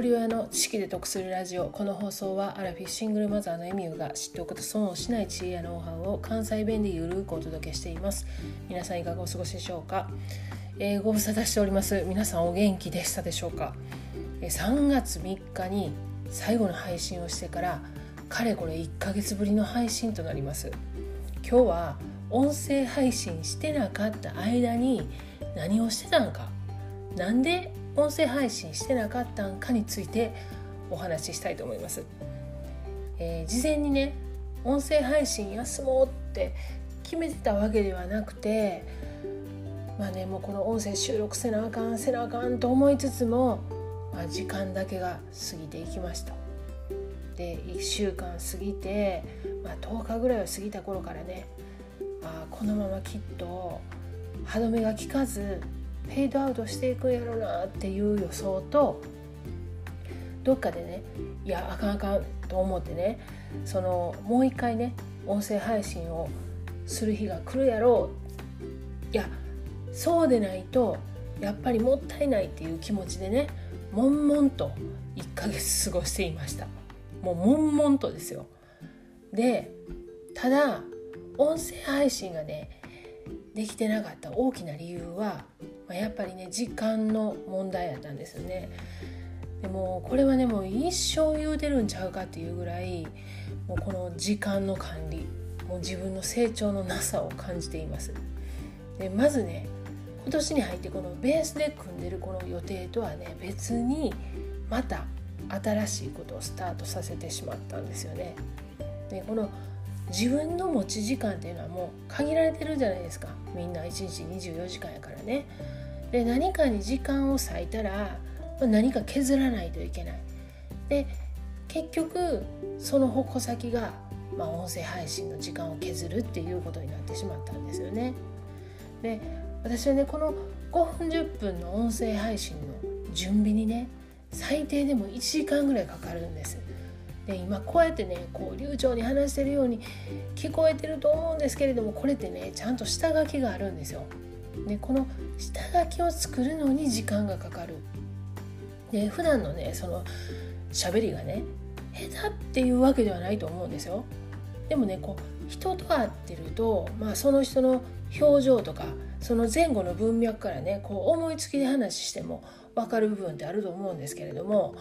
人親の知識で得するラジオ。この放送はアラフィシングルマザーのエミューが知っておくと損をしない知恵やノウハウを関西弁でゆるくお届けしています。皆さんいかがお過ごしでしょうか、えー、ご無沙汰しております。皆さんお元気でしたでしょうか、え、3月3日に最後の配信をしてからかれこれ1ヶ月ぶりの配信となります。今日は音声配信してなかった間に何をしてたんか？なんで音声配信してなかったんかについてお話ししたいと思います。えー、事前にね音声配信休もうって決めてたわけではなくてまあねもうこの音声収録せなあかんせなあかんと思いつつも、まあ、時間だけが過ぎていきました。で1週間過ぎて、まあ、10日ぐらいは過ぎた頃からねあこのままきっと歯止めが効かずフェードアウトしていくんやろなっていう予想とどっかでねいやあかんあかんと思ってねそのもう一回ね音声配信をする日が来るやろう。いやそうでないとやっぱりもったいないっていう気持ちでね悶々と1ヶ月過ごしていました。もう悶々とですよ。でただ音声配信がねできてなかった大きな理由はまあ、やっぱりね時間の問題やったんですよね。でもこれはねもう一生言うてるんちゃうかっていうぐらいもうこの時間の管理もう自分の成長のなさを感じています。でまずね今年に入ってこのベースで組んでるこの予定とはね別にまた新しいことをスタートさせてしまったんですよね。でこの自分の持ち時間っていうのはもう限られてるじゃないですかみんな1日24時間やからね。で何かに時間を割いたら何か削らないといけない。で結局その矛先が、まあ、音声配信の時間を削るっていうことになってしまったんですよね。で私はねこの5分10分の音声配信の準備にね最低でも1時間ぐらいかかるんです。で今こうやってねこう流暢に話してるように聞こえてると思うんですけれどもこれってねちゃんと下書きがあるんですよ。でこの下書きを作るのに時間がかかる。で普段のねその喋りがね下手っていうわけではないと思うんですよ。でもねこう人と会ってると、まあ、その人の表情とかその前後の文脈からねこう思いつきで話しても分かる部分ってあると思うんですけれども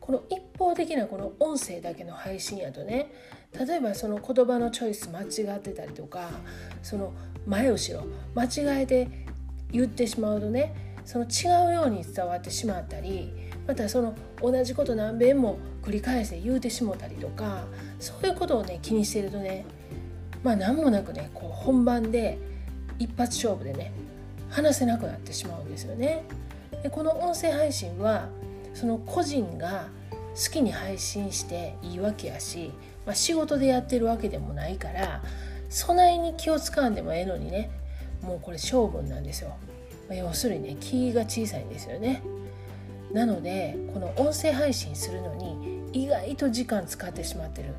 この一方的なこの音声だけの配信やとね例えばその言葉のチョイス間違ってたりとかその前後ろ間違えて言ってしまうとねその違うように伝わってしまったりまたその同じこと何遍も繰り返して言うてしもたりとかそういうことをね気にしてるとねまあ何もなくねこう本番で一発勝負でね話せなくなってしまうんですよね。でこの音声配信はその個人が好きに配信していいわけやし、まあ、仕事でやってるわけでもないから備えに気を使わんでもええのにねもうこれ勝負なんですよ、ま、要するにね気が小さいんですよね。なのでこの音声配信するのに意外と時間使ってしまってる。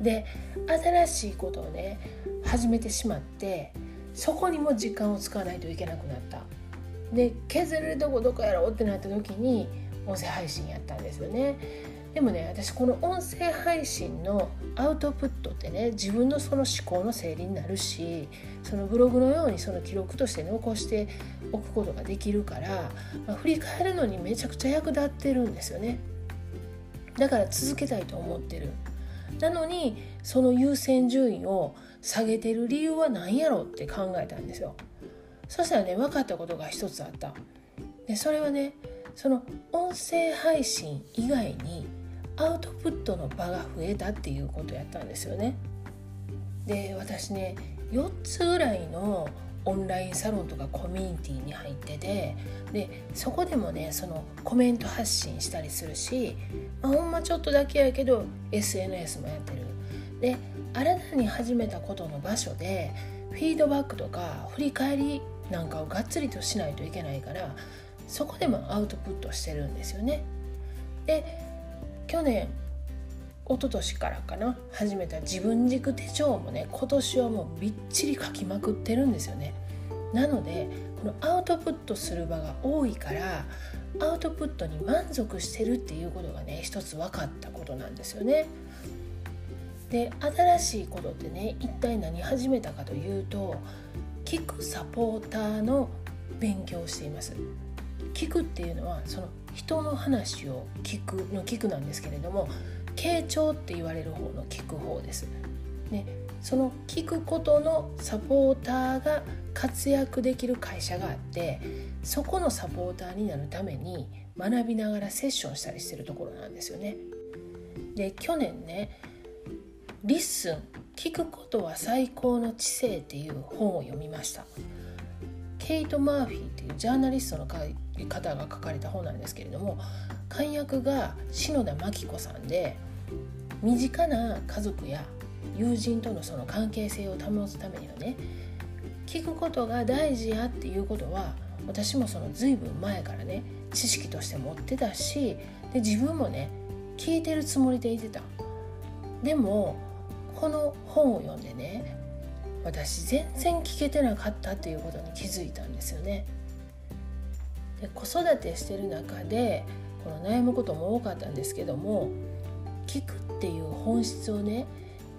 で新しいことをね始めてしまってそこにも時間を使わないといけなくなった。で削れるとこどこやろうってなった時に音声配信やったんですよね。でもね私この音声配信のアウトプットってね自分のその思考の整理になるしそのブログのようにその記録として残しておくことができるから、まあ、振り返るのにめちゃくちゃ役立ってるんですよね。だから続けたいと思ってる。なのにその優先順位を下げてる理由は何やろうって考えたんですよ。そしたらね分かったことが一つあった。でそれはねその音声配信以外にアウトプットの場が増えたっていうことやったんですよね。で私ね4つぐらいのオンラインサロンとかコミュニティに入っててでそこでもねそのコメント発信したりするし、まあ、ほんまちょっとだけやけど SNS もやってる。で新たに始めたことの場所でフィードバックとか振り返りなんかをがっつりとしないといけないからそこでもアウトプットしてるんですよね。で去年一昨年からかな始めた自分軸手帳もね今年はもうびっちり書きまくってるんですよね。なのでこのアウトプットする場が多いからアウトプットに満足してるっていうことがね一つ分かったことなんですよね。で新しいことってね一体何始めたかというと聞くサポーターの勉強をしています聞くっていうのはその人の話を聞くの聞くなんですけれども傾聴って言われる方の聞く方です。でその聞くことのサポーターが活躍できる会社があってそこのサポーターになるために学びながらセッションしたりしてるところなんですよね。で去年ね「 Listen 聞くことは最高の知性」っていう本を読みました。ケイト・マーフィーっていうジャーナリストの方が書かれた本なんですけれども漢訳が篠田真紀子さんで身近な家族や友人とのその関係性を保つためにはね聞くことが大事やっていうことは私もその随分前からね知識として持ってたしで自分もね聞いてるつもりでいてた。でもこの本を読んでね私全然聞けてなかったっていうことに気づいたんですよねで子育てしてる中でこの悩むことも多かったんですけども聞くっていう本質をね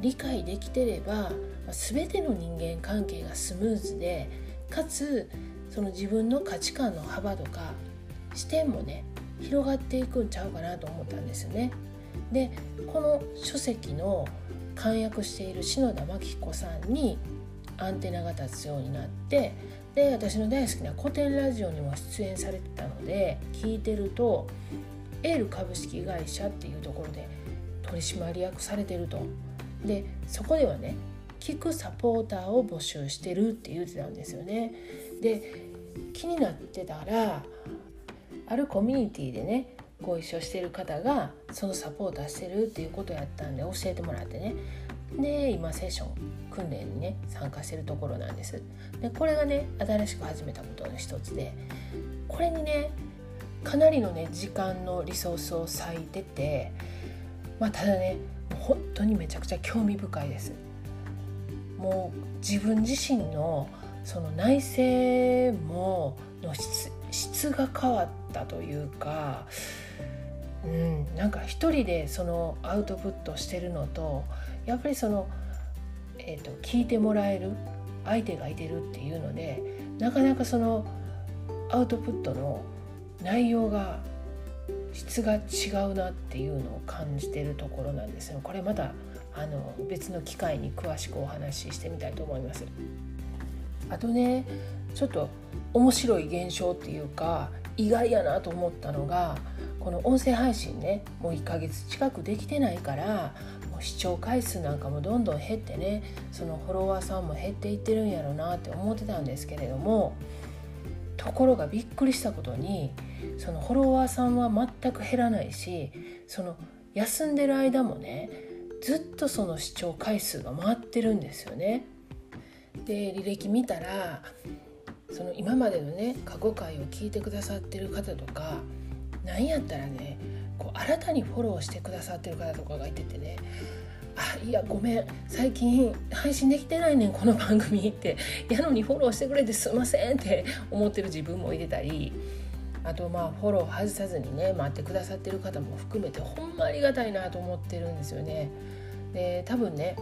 理解できてれば全ての人間関係がスムーズでかつその自分の価値観の幅とか視点もね広がっていくんちゃうかなと思ったんですよね。でこの書籍の簡訳している篠田真紀子さんにアンテナが立つようになってで私の大好きな古典ラジオにも出演されてたので聞いてるとエール株式会社っていうところで取締役されてるとでそこではね聞くサポーターを募集してるって言ってたんですよね。で気になってたらあるコミュニティでねご一緒してる方がそのサポーターしてるっていうことやったんで教えてもらってねで今セッション訓練にね参加してるところなんです。でこれがね新しく始めたことの一つでこれにねかなりのね時間のリソースを割いててまあただね本当にめちゃくちゃ興味深いです。もう自分自身のその内政もの質質が変わったというか、うん、なんか一人でそのアウトプットしてるのとやっぱりその、えーと、聞いてもらえる相手がいてるっていうのでなかなかそのアウトプットの内容が質が違うなっていうのを感じてるところなんですよ。これまたあの別の機会に詳しくお話ししてみたいと思います。あとねちょっと面白い現象っていうか意外やなと思ったのがこの音声配信ねもう1ヶ月近くできてないからもう視聴回数なんかもどんどん減ってねそのフォロワーさんも減っていってるんやろなって思ってたんですけれどもところがびっくりしたことにそのフォロワーさんは全く減らないしその休んでる間もねずっとその視聴回数が回ってるんですよね。で履歴見たらその今までのね過去回を聞いてくださってる方とか何やったらねこう新たにフォローしてくださってる方とかがいててねあいやごめん最近配信できてないねんこの番組ってやのにフォローしてくれてすいませんって思ってる自分もいてたりあとまあフォロー外さずにね待ってくださってる方も含めてほんまありがたいなと思ってるんですよね。で多分ね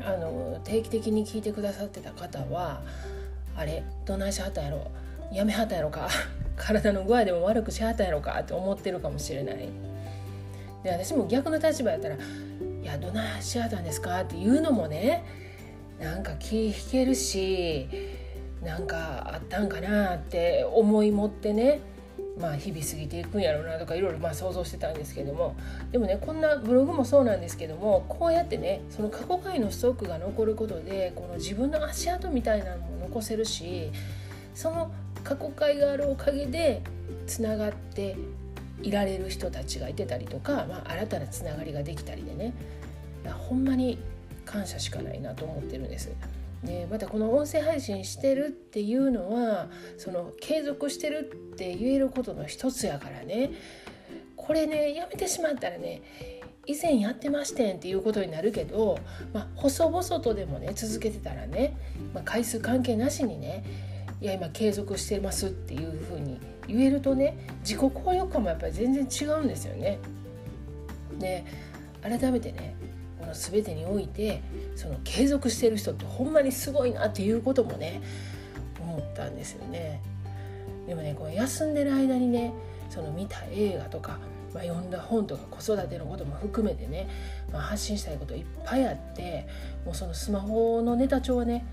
あの定期的に聞いてくださってた方はあれどないしはったやろやめはったやろか体の具合でも悪くしはったやろかって思ってるかもしれないで私も逆の立場やったら「いやどないしはったんですか?」って言うのもねなんか気引けるしなんかあったんかなって思い持ってねまあ日々過ぎていくんやろうなとかいろいろま想像してたんですけどもでもねこんなブログもそうなんですけどもこうやってねその過去回のストックが残ることでこの自分の足跡みたいなのも残せるしその過去回があるおかげでつながっていられる人たちがいてたりとか、まあ、新たなつながりができたりでねほんまに感謝しかないなと思ってるんです。でまたこの音声配信してるっていうのはその継続してるって言えることの一つやからねこれねやめてしまったらね以前やってましてんっていうことになるけど、まあ、細々とでもね続けてたらね、まあ、回数関係なしにねいや今継続してますっていうふうに言えるとね自己効力感もやっぱり全然違うんですよね。で改めてねこの全てにおいてその継続してる人ってほんまにすごいなっていうこともね思ったんですよね。でもねこの休んでる間にねその見た映画とか、まあ、読んだ本とか子育てのことも含めてね、まあ、発信したいこといっぱいあってもうそのスマホのネタ帳はね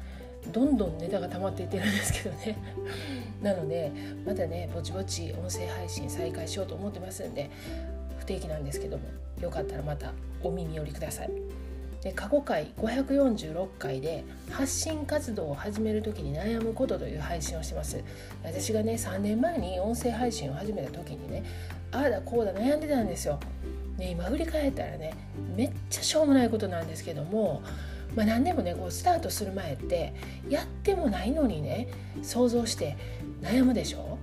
どんどんネタが溜まっていってるんですけどね。なのでまたねぼちぼち音声配信再開しようと思ってますんで不定期なんですけどもよかったらまたお耳寄りください。で過去回546回で発信活動を始める時に悩むことという配信をしてます。私がね3年前に音声配信を始めた時にねああだこうだ悩んでたんですよ、ね、今振り返ったらねめっちゃしょうもないことなんですけどもまあ、何でもねこうスタートする前ってやってもないのにね想像して悩むでしょ、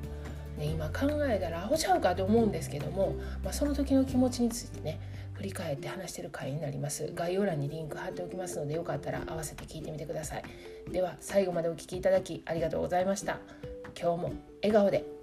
ね、今考えたらアホちゃうかと思うんですけども、まあ、その時の気持ちについてね振り返って話してる回になります。概要欄にリンク貼っておきますのでよかったら合わせて聞いてみてください。では最後までお聴きいただきありがとうございました。今日も笑顔で。